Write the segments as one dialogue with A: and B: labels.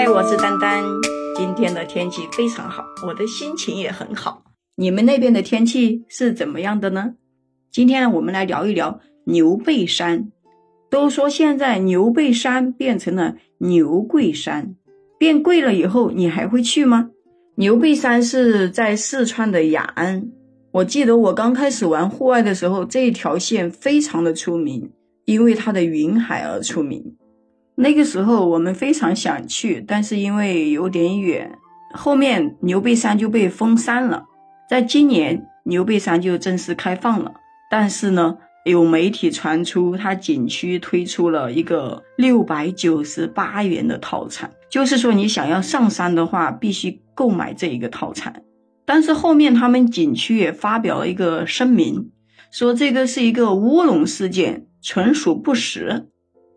A: 嗨，我是丹丹。今天的天气非常好，我的心情也很好。你们那边的天气是怎么样的呢？今天，我们来聊一聊牛背山。都说现在牛背山变成了牛贵山，变贵了以后，你还会去吗？牛背山是在四川的雅安。我记得我刚开始玩户外的时候，这一条线非常的出名，因为它的云海而出名。那个时候我们非常想去，但是因为有点远，后面牛背山就被封山了。在今年，牛背山就正式开放了。但是呢，有媒体传出，它景区推出了一个六百九十八元的套餐，就是说你想要上山的话，必须购买这一个套餐。但是后面他们景区也发表了一个声明，说这个是一个乌龙事件，纯属不实。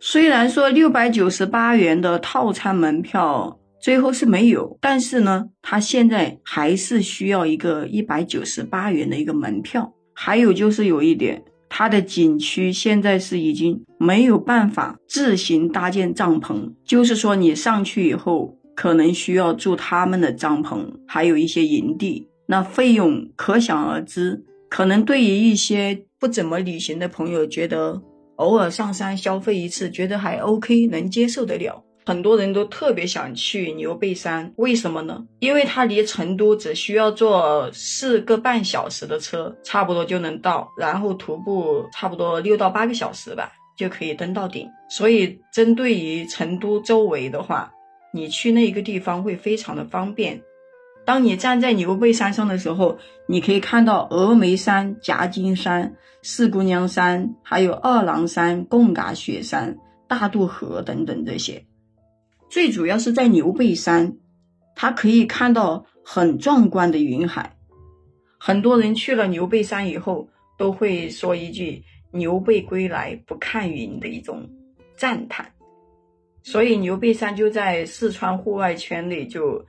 A: 虽然说六百九十八元的套餐门票最后是没有，但是呢，他现在还是需要一个一百九十八元的一个门票。还有就是有一点，它的景区现在是已经没有办法自行搭建帐篷，就是说你上去以后可能需要住他们的帐篷，还有一些营地，那费用可想而知。可能对于一些不怎么旅行的朋友，觉得。偶尔上山消费一次，觉得还 OK，能接受得了。很多人都特别想去牛背山，为什么呢？因为它离成都只需要坐四个半小时的车，差不多就能到，然后徒步差不多六到八个小时吧，就可以登到顶。所以，针对于成都周围的话，你去那一个地方会非常的方便。当你站在牛背山上的时候，你可以看到峨眉山、夹金山、四姑娘山，还有二郎山、贡嘎雪山、大渡河等等这些。最主要是在牛背山，它可以看到很壮观的云海。很多人去了牛背山以后，都会说一句“牛背归来不看云”的一种赞叹。所以牛背山就在四川户外圈内就。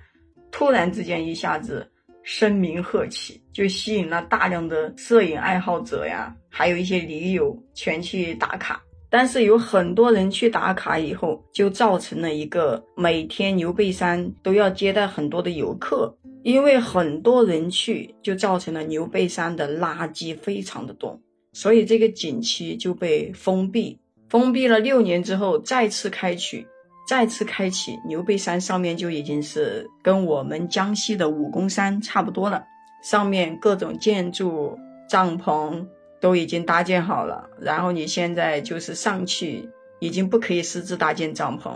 A: 突然之间，一下子声名鹤起，就吸引了大量的摄影爱好者呀，还有一些驴友全去打卡。但是有很多人去打卡以后，就造成了一个每天牛背山都要接待很多的游客，因为很多人去，就造成了牛背山的垃圾非常的多，所以这个景区就被封闭。封闭了六年之后，再次开启。再次开启牛背山，上面就已经是跟我们江西的武功山差不多了。上面各种建筑、帐篷都已经搭建好了。然后你现在就是上去，已经不可以私自搭建帐篷，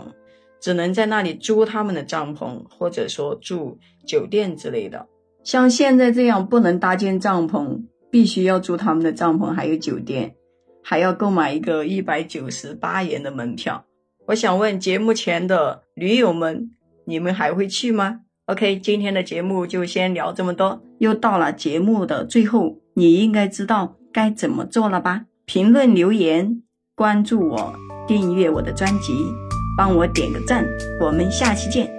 A: 只能在那里租他们的帐篷，或者说住酒店之类的。像现在这样不能搭建帐篷，必须要住他们的帐篷，还有酒店，还要购买一个一百九十八元的门票。我想问节目前的驴友们，你们还会去吗？OK，今天的节目就先聊这么多。又到了节目的最后，你应该知道该怎么做了吧？评论留言，关注我，订阅我的专辑，帮我点个赞。我们下期见。